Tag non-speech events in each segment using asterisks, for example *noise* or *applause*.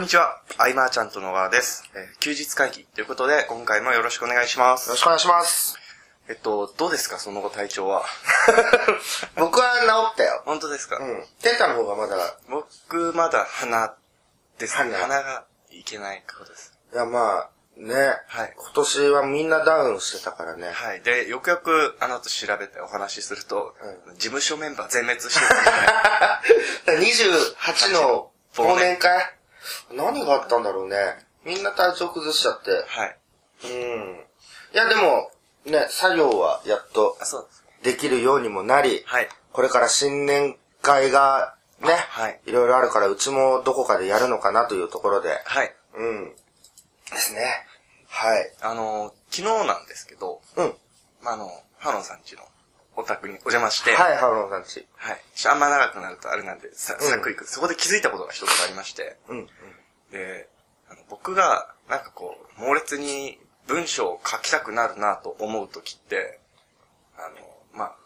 んにちは、アイマーちゃんと野川です。えー休日会議ということで、今回もよろしくお願いします。よろしくお願いします。えっと、どうですか、その後体調は。*laughs* 僕は治ったよ。本当ですか、うん。テンタの方がまだ、僕、まだ鼻ですね。鼻鼻がいけないことです。いやまあ、ね。はい今年はみんなダウンしてたからね。はい。で、よくよくあの後調べてお話しすると、う事務所メンバー全滅してたんで28の忘年会？何があったんだろうね。みんな体調崩しちゃって。はい。うん。いやでも、ね、作業はやっとあ、そうできるようにもなり、はい。これから新年会がね、はいいろいろあるから、うちもどこかでやるのかなというところで、はい。うん。ですね。はい。あの、昨日なんですけど、うん。まあ、あの、ハロンさん家のお宅にお邪魔して、はい、ハローさんち。はい。あんま長くなるとあれなんで、さ、うんさっくりく、そこで気づいたことが一つありまして、うん。で、あの僕が、なんかこう、猛烈に文章を書きたくなるなと思うときって、あの、まあ、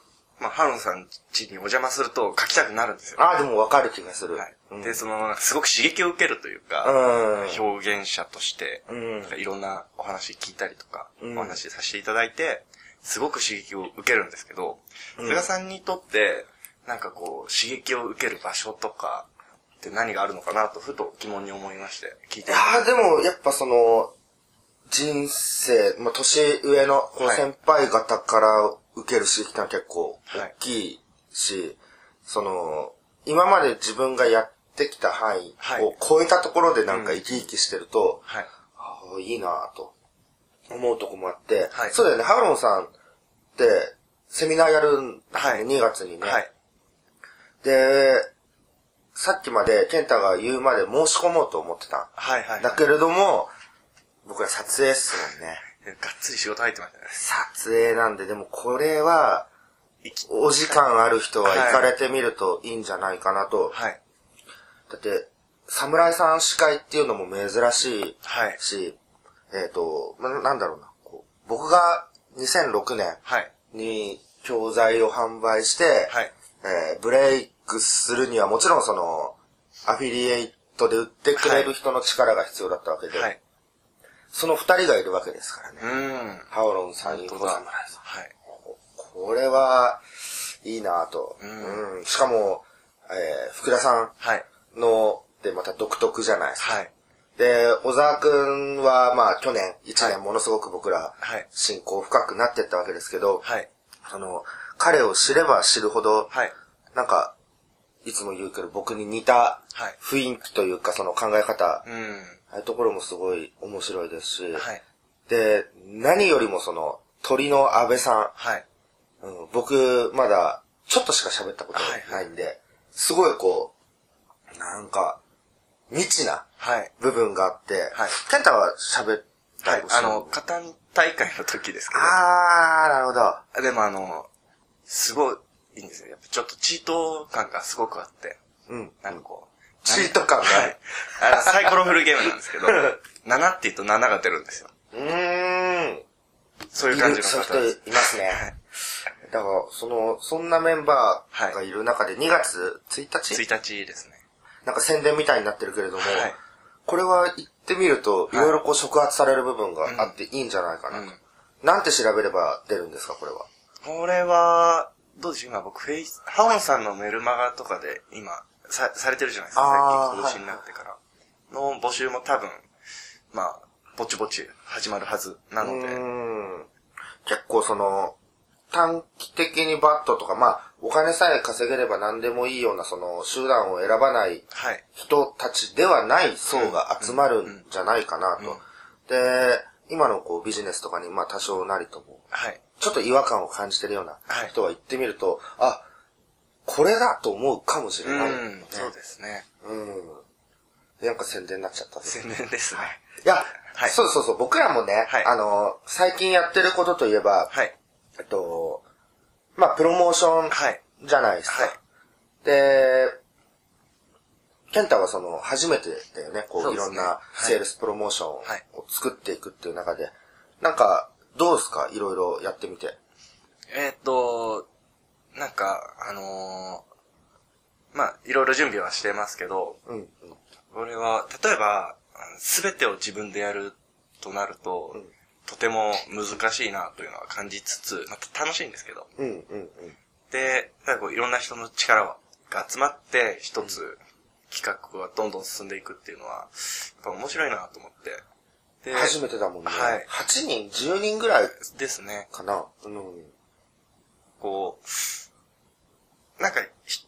まあ、ハロンさん家にお邪魔すると書きたくなるんですよ。ああ、でもわかる気がする。はい。うんで、その、すごく刺激を受けるというか、うん。表現者として、うんいろんなお話聞いたりとか、うんお話しさせていただいて、すごく刺激を受けるんですけど、うん。菅さんにとって、なんかこう、刺激を受ける場所とかって何があるのかなと、ふと疑問に思いまして、聞いていやーでも、やっぱその、人生、まあ、年上の先輩方から受ける刺激ってのは結構はい。大きいし、その、今まで自分がやってきた範囲はい。を超えたところでなんか生き生きしてると、はい。ああ、いいなぁと思うとこもあって、はいそうだよね、ハロンさんってセミナーやるんはい2月にね。はい。で、さっきまで健太が言うまで申し込もうと思ってた。はいはい。だけれども、僕ら撮影っすもんね。がっつり仕事入ってましたね。撮影なんで、でもこれは、お時間ある人は行かれてみるといいんじゃないかなと。はい。だって、侍さん司会っていうのも珍しいはい。し、えっ、と、まなんだろうな。こう僕が2006年はい。に教材を販売して、はい。えーブレイクするにはもちろんその、アフィリエイトで売ってくれる人の力が必要だったわけで、はい。その二人がいるわけですからね。うーん。ハオロンさん、インコ。侍さん。はい。これは、いいなぁと、うんうんしかも、えー福田さはい。んの、でまた独特じゃないですか。はい。で、小沢くんは、まあ、去年、一年ものすごく僕ら、はい。親交深くなってったわけですけど、はい。その、彼を知れば知るほど、はい。なんか、いつも言うけど、僕に似たはい雰囲気というか、その考え方、うん。ああいうところもすごい面白いですし、はい。で、何よりもその、鳥の安倍さはい。ん、うん、僕、まだ、ちょっとしか喋ったことないんで、すごいこう、なんか、未知なはい。部分があって、はいケンタは喋ったりも。するはいあの、カタン大会の時ですけど。あー、なるほど。でもあの、すごいいいんですよ。やっぱちょっとチート感がすごくあって。うん。なんかこう。チート感が？はい。あのサイコロフルゲームなんですけど、*laughs* 7って言うと7が出るんですよ。うーん。そういう感じの方です。人いますね。だから、その、そんなメンバーがいる中で2月1日、1日ですね。なんか宣伝みたいになってるけれども、はいこれは行ってみると、いはいろいろこう触発される部分があっていいんじゃないかなと。うんなんて調べれば出るんですか、これは？これは、どうでしょう今僕、フェイス、ハオンさんのメルマガとかで今、さ、されてるじゃないですか。最近今年になってから。の募集も多分、まあ、ぼちぼち始まるはずなので。結構その、短期的にバットとか、まあ、お金さえ稼げれば何でもいいような、その、手段を選ばないはい。人たちではない層が集まるんじゃないかなと。で、今のこうビジネスとかに、まあ多少なりとも、はい。ちょっと違和感を感じてるようなはい人は行ってみると、あ、これだと思うかもしれない、うん、そうですね。うん。なんか宣伝になっちゃった。い宣伝ですね。や、はいそうそうそう、僕らもね、はいあの、最近やってることといえば、はい。えっと、まあ、プロモーションはい。じゃないですか。はいで、ケンタはその、初めてだよね、こう、いろんなセールスプロモーションをはい作っていくっていう中で、なんか、どうですか？いろいろやってみて。えーっと、なんか、あのーまあ、いろいろ準備はしてますけど、うん、うん。俺は、例えば、すべてを自分でやるとなると、うんとても難しいなというのは感じつつ、また楽しいんですけど。うん、うん、うん。で、なんかこういろんな人の力が集まって、一つ企画がどんどん進んでいくっていうのは、やっぱ面白いなと思って。で、初めてだもんね。はい8人、10人ぐらいですね。かな。うん。こう、なんか、ひ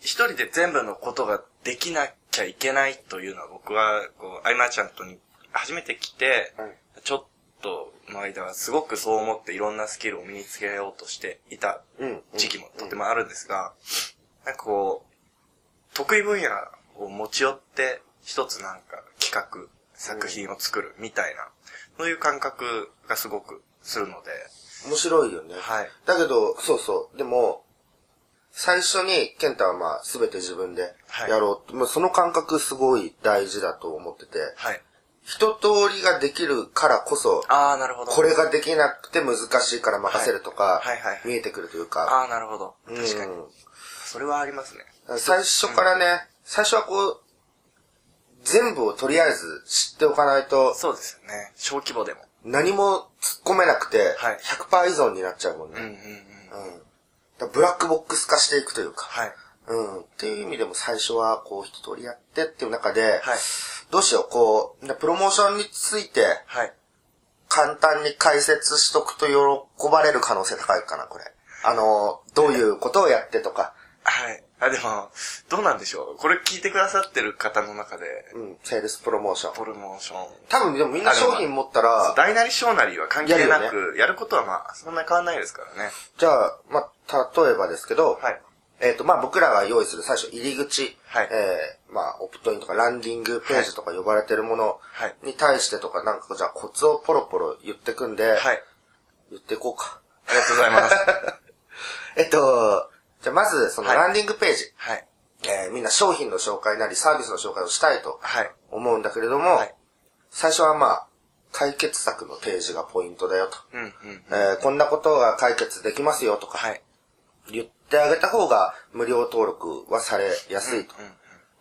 一人で全部のことができなきゃいけないというのは僕は、こう、アイマーちゃんとに初めて来て、はいちょっとの間はすごくそう思っていろんなスキルを身につけようとしていたうん。時期もとてもあるんですが、なんかこう、得意分野を持ち寄って一つなんか企画、作品を作るみたいな、そういう感覚がすごくするので、面白いよね。はい。だけど、そうそう。でも、最初に、ケンタはまあ、すべて自分ではいやろうって、もうその感覚すごい大事だと思ってて、はい。一通りができるからこそ、ああ、なるほど。これができなくて難しいから任せるとかはいはい見えてくるというか、ああ、なるほど。うん確かに。それはありますね。最初からね、最初はこう、全部をとりあえず知っておかないと、そうですよね。小規模でも。何も突っ込めなくて、はい100%依存になっちゃうもんね。うんうんうん。うん。ブラックボックス化していくというか、はい。うん。っていう意味でも最初はこう一通りやってっていう中で、はい。どうしよう、こう、プロモーションについてはい。簡単に解説しとくと喜ばれる可能性高いかな、これ。あの、どういうことをやってとか、はい。あ、でも、どうなんでしょう。これ聞いてくださってる方の中で、うん、セールスプロモーション。プロモーション。多分でもみんな商品持ったら、大なり小なりは関係なく、やることはまあ、そんな変わんないですからね。じゃあ、まあ、例えばですけど、はい。えっ、と、まあ、僕らが用意する最初入り口、はいえー、まあ、オプトインとかランディングページとか呼ばれてるものはいに対してとか、なんかじゃあコツをポロポロ言ってくんで、はい。言っていこうか。ありがとうございます。*laughs* えっと、じゃあまず、そのはいランディングページ、はい。えーみんな商品の紹介なりサービスの紹介をしたいとはい。思うんだけれども、はい最初はまあ、解決策のページがポイントだよと。うんうん。えーこんなことが解決できますよとか、はい。言ってあげた方が無料登録はされやすいと。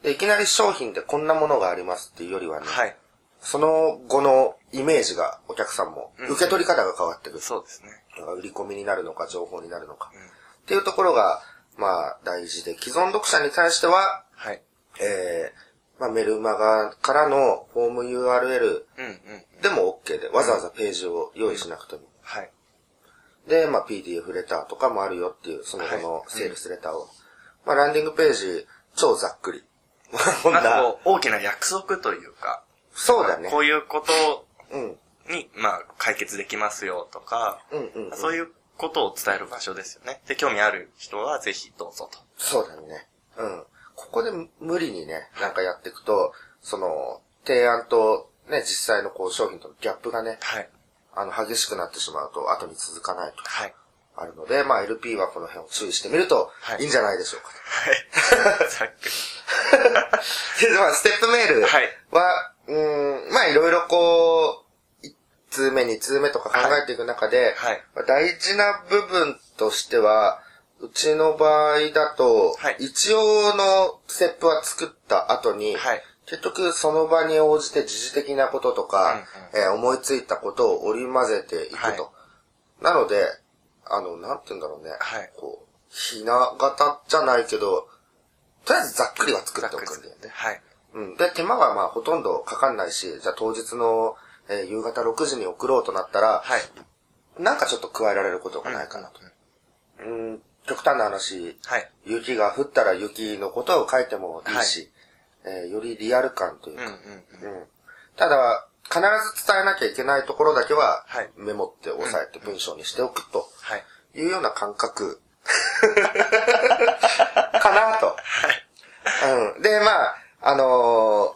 でいきなり商品でこんなものがありますっていうよりはね、はい。その後のイメージがお客さんも、うん受け取り方が変わってくる。そうですね。売り込みになるのか、情報になるのか。うんっていうところが、まあ、大事で、既存読者に対しては、はい。えー、まあ、メルマガからのフォーム URL。でも OK で、わざわざページを用意しなくても。はい。で、まあ、PDF レターとかもあるよっていう、その後のはいセールスレターを。まあ、ランディングページ、超ざっくり。な、*laughs* なんかこう、大きな約束というか、そうだねこ。ういうことうん。に、まあ、解決できますよとか、うんうん、うん。そういうことを伝える場所ですよね。で、興味ある人はぜひどうぞと。そうだね。うん。ここで無理にね、なんかやっていくと、その、提案とね、実際のこう商品とのギャップがね、はい。あの、激しくなってしまうと、後に続かないとかはい。あるので、まあ LP はこの辺を注意してみるとはい、いいんじゃないでしょうか。はい。*laughs* ざっくり。で、まあ、ステップメールはいは、うーん、まあいろいろこう、1通目、2通目とか考えていく中で、はいまあ大事な部分としては、うちの場合だと、はい一応のステップは作った後に、はい結局その場に応じて時事的なこととか、えー思いついたことを織り交ぜていくと。はいなので、あの、なんて言うんだろうね。はいこう、ひな形じゃないけど、とりあえずざっくりは作っておくんだよね。はい。うん。で、手間はまあほとんどかかんないし、じゃあ当日の、えー夕方6時に送ろうとなったら、はい。なんかちょっと加えられることがないかなと。うん、極端な話、はい。雪が降ったら雪のことを書いてもいいし、えーよりリアル感というか、うんうんうん。うんただ、必ず伝えなきゃいけないところだけははい、メモって押さえて文章にしておくとはい。いうような感覚 *laughs* かなと。うん。で、まあ、あの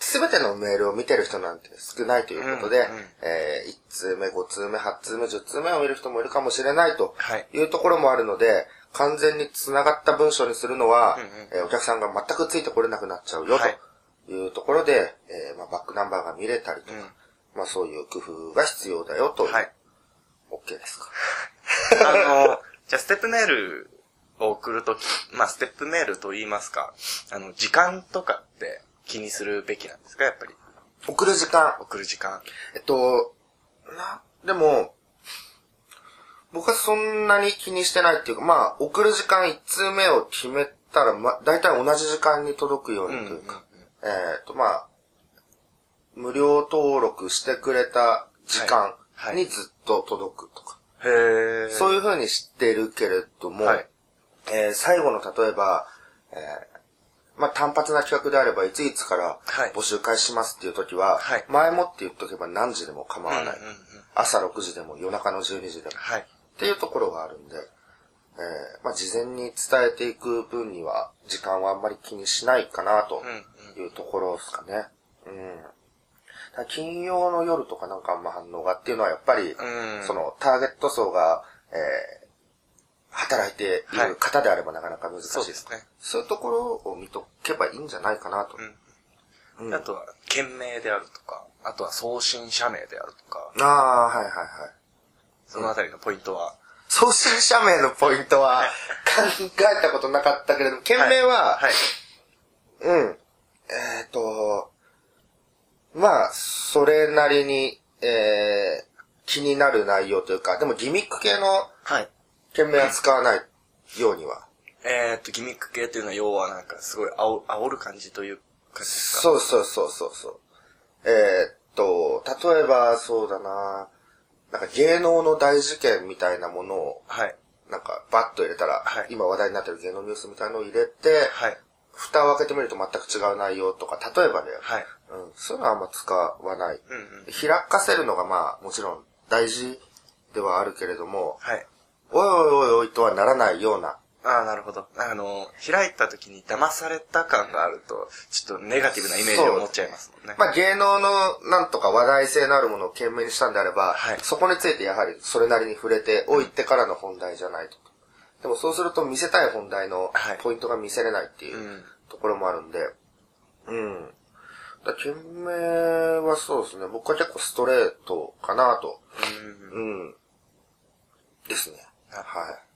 す、べてのメールを見てる人なんて少ないということで、うんうんえー1通目、5通目、8通目、10通目を見る人もいるかもしれないとはいいうところもあるので、完全に繋がった文章にするのは、うんうんえーお客さんが全くついてこれなくなっちゃうよはいというところで、えーまあ、バックナンバーが見れたりとか、うんまあそういう工夫が必要だよという、はい。OK ですか？*laughs* あの、じゃあ、ステップメールを送るとき、まあ、ステップメールと言いますか、あの、時間とかって、気にするべきなんですか、やっぱり。送る時間。送る時間。えっと、な、でも、僕はそんなに気にしてないっていうか、まあ、送る時間1通目を決めたら、ま、大体同じ時間に届くようにというか、えっと、まあ、無料登録してくれた時間はいにずっと届くとか、へえ。そういう風に知ってるけれども、はいえー最後の例えば、えーまあ、単発な企画であれば、いついつからはい募集開始しますっていう時は、はい前もって言っとけば何時でも構わない。うんうんうん朝6時でも夜中の12時でも。はい。っていうところがあるんで、えーまあ、事前に伝えていく分には、時間はあんまり気にしないかな、というところですかね。うん。ただ金曜の夜とかなんかあんま反応がっていうのはやっぱり、うんそのターゲット層が、えー働いている方であればなかなか難しい。そうですね。そういうところを見とけばいいんじゃないかなと。うんあとは、件名であるとか、あとは送信者名であるとか、ああ、はいはいはい。そのあたりのポイントは、送信者名のポイントは考えたことなかったけれども、件名は、はい。うん。えっ、と、まあ、それなりに、えー、気になる内容というか、でもギミック系のはい。件名は使わないようには。えーっと、ギミック系っていうのは要はなんかすごい煽煽る感じというかそうそうそうそうそう。えっ、と、例えばそうだな、なんか芸能の大事件みたいなものを、はい。なんかバッと入れたら、はい今話題になってる芸能ニュースみたいなのを入れて、はい。蓋を開けてみると全く違う内容とか、例えばね、はい。うん、そういうのはあんま使わない。うんうん。開かせるのがまあ、もちろん大事ではあるけれども、はい。おいおいおいおいとはならないような、ああ、なるほど。あの、開いた時に騙された感があると、ちょっとネガティブなイメージを持っちゃいますもんね。まあ芸能のなんとか話題性のあるものを懸命にしたんであれば、はいそこについてやはりそれなりに触れておいてからの本題じゃないと。でもそうすると見せたい本題のはいポイントが見せれないっていううんところもあるんで、うん。だ懸命はそうですね。僕は結構ストレートかなと。うんうん。ですね。はいはい。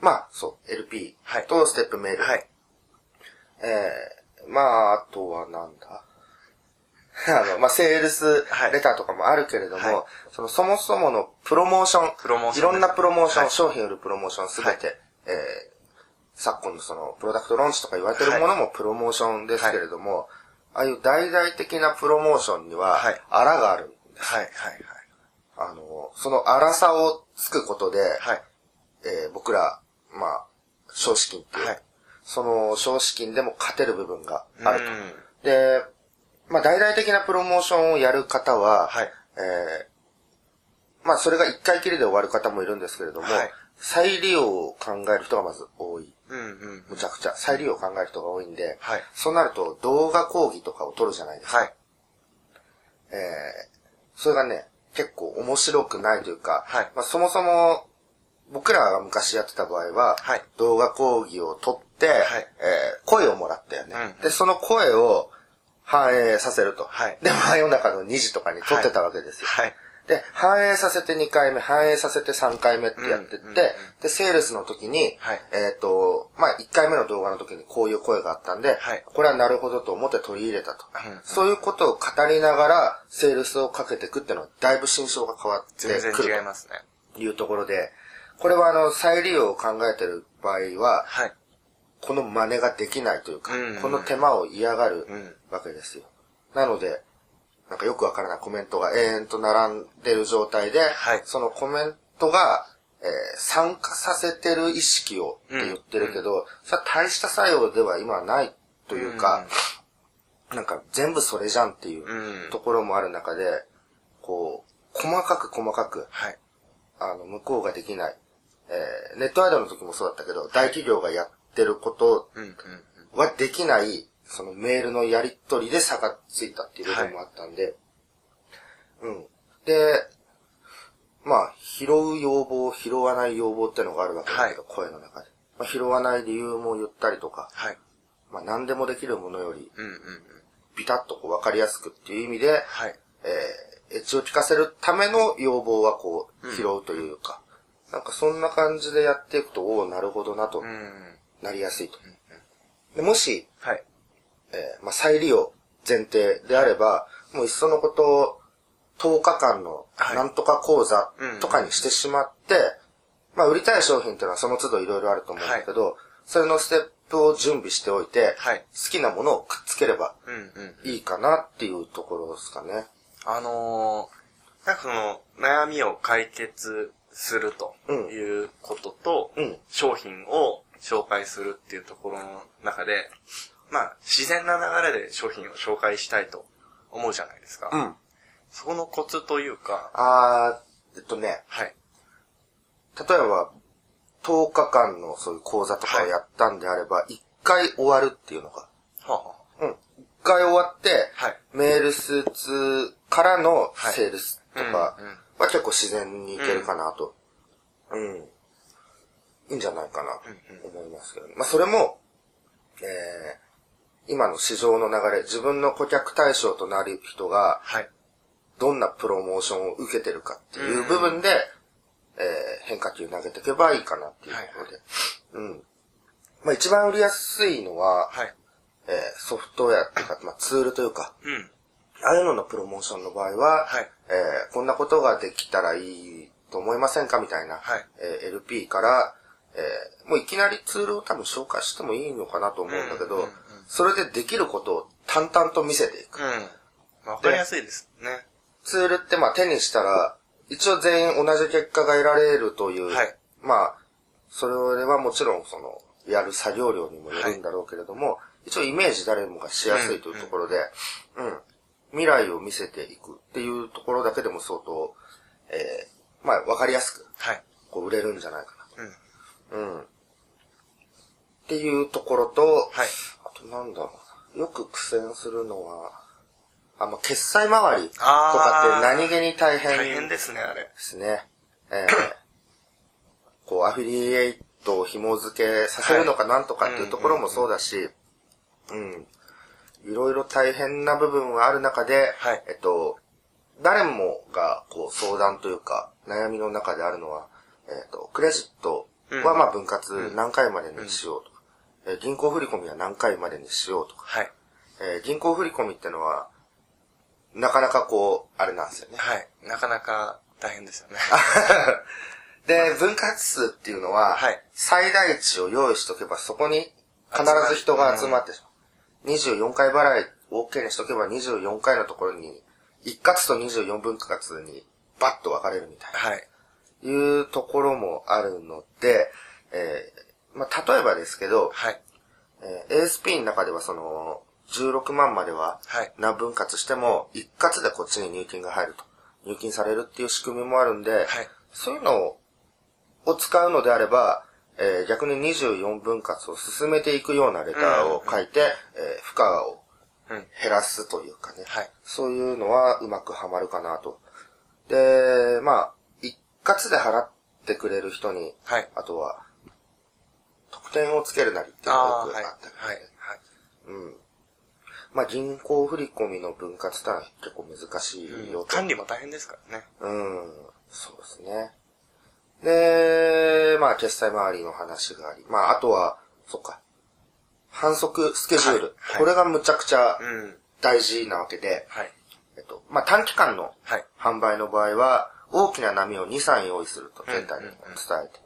まあ、そう、LP はいとステップメール。はい。えー、まあ、あとはなんだ？*laughs* あの、まあ、セールスはいレターとかもあるけれども、はいそのそもそものプロモーション、プロモーションいろんなプロモーション、はい商品売るプロモーションすべて、はえー昨今のその、プロダクトローンチとか言われてるものもプロモーションですけれども、ああいう大々的なプロモーションにははい、あらがある。はい。はい。あの、その荒さをつくことで、はい。えー僕ら、まあ、少子金っていう、はいその少子金でも勝てる部分があると。うんで、まあ、大々的なプロモーションをやる方は、はいえーまあ、それが一回きりで終わる方もいるんですけれども、はい再利用を考える人がまず多い。うんうん。むちゃくちゃ。再利用を考える人が多いんで、はいそうなると動画講義とかを撮るじゃないですか。はい。えーそれがね、結構面白くないというか、はいまあ、そもそも僕らが昔やってた場合は、はい動画講義を撮って、いえー声をもらったよね、うんで、その声を反映させると。はいで、真夜中の2時とかに撮ってたわけですよ。はい。で、反映させて2回目、反映させて3回目ってやってって、うんうんうんで、セールスの時に、はいえっ、と、まあ、1回目の動画の時にこういう声があったんで、はいこれはなるほどと思って取り入れたと。うんうんそういうことを語りながら、セールスをかけていくっていうのは、だいぶ心象が変わって全然くる違いますね。というところで、これはあの、再利用を考えてる場合は、はい。この真似ができないというか、うんうんこの手間を嫌がるうんわけですよ。なので、なんかよくわからないコメントが永遠と並んでる状態で、はいそのコメントが、えー参加させてる意識をって言ってるけど、それは大した作用では今はないというか、なんか全部それじゃんっていううんところもある中で、こう、細かく細かく、はい。あの、向こうができない。えーネットアイドルの時もそうだったけど、大企業がやってることうんうんうん。はできない、そのメールのやり取りで差がついたっていう部分もあったんで、うん。で、まあ、拾う要望、拾わない要望ってのがあるわけだけど、声の中で。まあ、拾わない理由も言ったりとか、はい。まあ、何でもできるものより、うんうんうん。ビタッとこう分かりやすくっていう意味で、はい。えー、エッジを聞かせるための要望はこう、拾うというか、なんかそんな感じでやっていくと、おおなるほどなとうん。なりやすいと。でもし、はい。えーまあ、再利用前提であれば、もういっそのことを10日間のはいなんとか講座とかにしてしまって、まあ、売りたい商品っていうのはその都度いろいろあると思うんだけど、それのステップを準備しておいて、はい好きなものをくっつければ。いいかなっていうところですかね。あのー、なんかその、悩みを解決するということと、うん商品を紹介するっていうところの中で、まあ、自然な流れで商品を紹介したいと思うじゃないですか。うん。そこのコツというか、あー、えっとね、はい。例えば、10日間のそういう講座とかをやったんであれば、1回終わるっていうのが、はあ、はうん。1回終わって、はいメールスーツからのはいセールスとかうんうんは結構自然にいけるかなと。うん。いいんじゃないかなと思いますけど、まあそれも、えー、今の市場の流れ、自分の顧客対象となる人が、はい。どんなプロモーションを受けてるかっていう部分で、えー変化球投げていけばいいかなっていうところで。うん。まあ一番売りやすいのは、はい。えーソフトウェアっていうか、まあツールというか、うん。ああいうののプロモーションの場合は、はい。えーこんなことができたらいいと思いませんかみたいな、はい。えー LP から、えーもういきなりツールを多分紹介してもいいのかなと思うんだけど、うんうんうんそれでできることを淡々と見せていく。うん。わかりやすいですね。ツールってまあ手にしたら、一応全員同じ結果が得られるという、はい。まあ、それはもちろんその、やる作業量にもよるんだろうけれども、一応イメージ誰もがしやすいというところで、うん、未来を見せていくっていうところだけでも相当、えー、まあわかりやすく、はい。こう売れるんじゃないかうん。な。うん。っていうところと、はい。あとなんだろうな。よく苦戦するのは、あ、まあ、決済周りとかって何気に大変大変ですね、あれ。ですね。えー、*coughs* こう、アフィリエイトを紐付けさせるのかなんとかっていうところもそうだし、うん。いろいろ大変な部分はある中で、はいえっと、誰もが、こう、相談というか、悩みの中であるのは、えっと、クレジットは、まあ、分割何回までにしようとか、えー銀行振込は何回までにしようとか、はい。えー銀行振込ってのは、なかなかこう、あれなんですよね。はい。なかなか大変ですよね。*laughs* で、分割数っていうのは、はい最大値を用意しとけば、そこに必ず人が集まってしまう。24回払い OK にしとけば24回のところに、一括と24分割にバッと分かれるみたいな。はい。いうところもあるので、えーまあ、例えばですけど、はい。えー ASP の中ではその、16万までははい何分割しても、一括でこっちに入金が入ると。入金されるっていう仕組みもあるんで、はい。そういうのを使うのであれば、えー逆に24分割を進めていくようなレターを書いて、えー負荷をうん。減らすというかね。はいそういうのはうまくはまるかなと。で、まあ、一括で払ってくれる人に、はい。あとは、特典をつけるなりっていうのがよ。くあったり、はい。はい。うん。まあ、銀行振込の分割ってのは結構難しいよと。管理も大変ですからね。うん、そうですね。で、まあ、決済周りの話があり、まあ、あとは、そっか、反則スケジュール。はいはいこれがむちゃくちゃうん。大事なわけで、はい。えっと、まあ、短期間のはい。販売の場合は、大きな波を2、3用意すると全体に伝えて、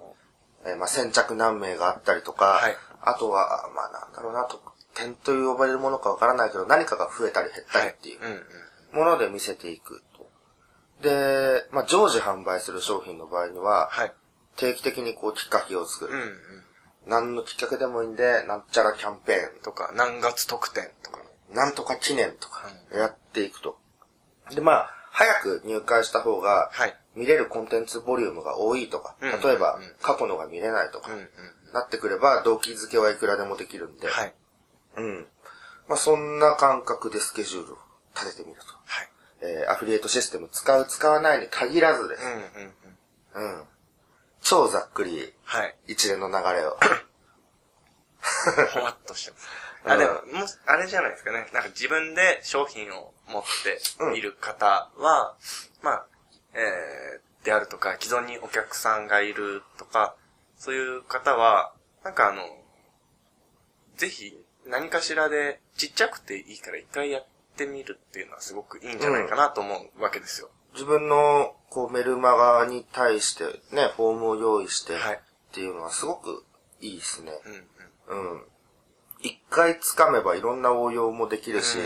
えーまあ、先着何名があったりとか、はいあとは、まあ、なんだろうな、特典と呼ばれるものかわからないけど、何かが増えたり減ったりっていう。もので見せていくと。で、まあ、常時販売する商品の場合には、はい。定期的にこうきっかけを作る。うんうん。何のきっかけでもいいんで、なんちゃらキャンペーンとか、何月特典とか。なんとか記念とかやっていくと。で、まあ、早く入会した方が、はい。見れるコンテンツボリュームが多いとか、うん例えばうん過去のが見れないとかうん、うん。なってくれば、動機付けはいくらでもできるんで、はい。うん。まあ、そんな感覚でスケジュールを立ててみると。はい。えー、アフィリエイトシステム使う、使わないに限らずですうん。うんうん。うん。超ざっくりはい。一連の流れを。ほわっとしてます。あ、でも、もし、あれじゃないですかね。なんか自分で商品を持っている方は、まあ、えー、であるとか、既存にお客さんがいるとか、そういう方は、なんかあの、ぜひ、何かしらでちっちゃくていいから一回やってみるっていうのはすごくいいんじゃないかなと思うわけですよ。自分の、こう、メルマガに対してね、フォームを用意して、はいっていうのはすごくいいですね。うんうん。うん。一回掴めばいろんな応用もできるし、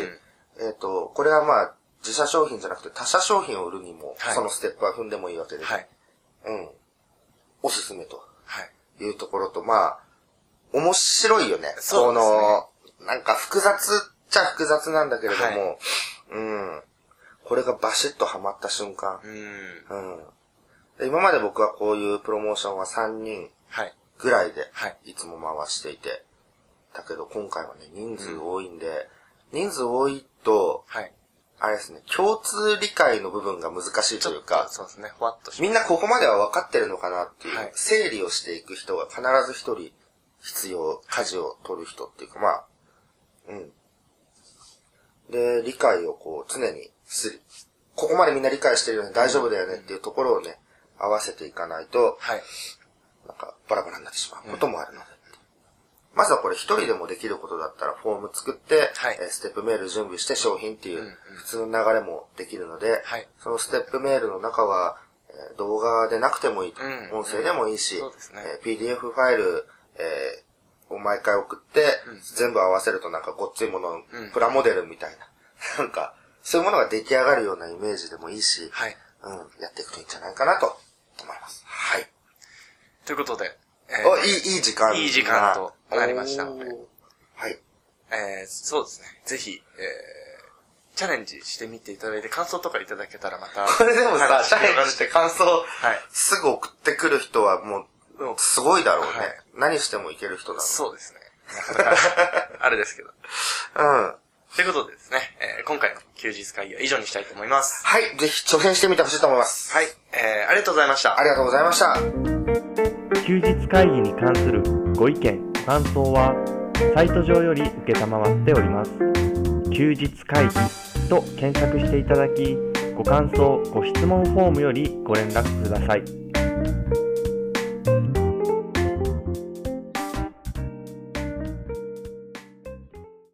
えっ、と、これはまあ、自社商品じゃなくて他社商品を売るにも、はいそのステップは踏んでもいいわけで、はい。うん。おすすめとはい。いうところと、まあ、面白いよね。そうですねこの、なんか複雑っちゃ複雑なんだけれども、うん。これがバシッとハマった瞬間、うん。うん。で今まで僕はこういうプロモーションは3人はい。ぐらいで、はい。いつも回していて、だけど今回はね、人数多いんで、人数多いと、はい。あれですね、共通理解の部分が難しいというか、そうですね。ふわっとしみんなここまでは分かってるのかなっていう、はい整理をしていく人が必ず一人必要、舵を取る人っていうか、まあ、うん。で、理解をこう常にする。ここまでみんな理解してるよね、大丈夫だよねっていうところをね、合わせていかないと、はい。なんかバラバラになってしまうこともあるの。で。まずはこれ一人でもできることだったらフォーム作って、はい。えーステップメール準備して商品っていううん。うん普通の流れもできるので、はい。そのステップメールの中は、えー動画でなくてもいいと、うん。音声でもいいし、そうですね。えー PDF ファイル、え毎回送って、全部合わせるとなんかごっついもの、うんプラモデルみたいな、*laughs* なんか、そういうものが出来上がるようなイメージでもいいし、はい。うん、やっていくといいんじゃないかなと思います。はい。ということで、えお、いい、いい時間いい時間となりましたのではい。えーそうですね。ぜひ、えー、チャレンジしてみていただいて、感想とかいただけたらまた。これでもさ、話チャレンジして感想、はいすぐ送ってくる人はもうんう、すごいだろうね。はい何してもいける人だそうですね。なかなか、あれですけど。ろう。うん。ということでですね、えー今回の休日会議は以上にしたいと思います。はい、ぜひ挑戦してみてほしいと思います。はい。えー、ありがとうございましたあ。りがとうございました。休日会議に関するご意見、ご感想は、サイト上より受けたまわっております。休日会議と検索していただき、ご感想、ご質問フォームよりご連絡ください。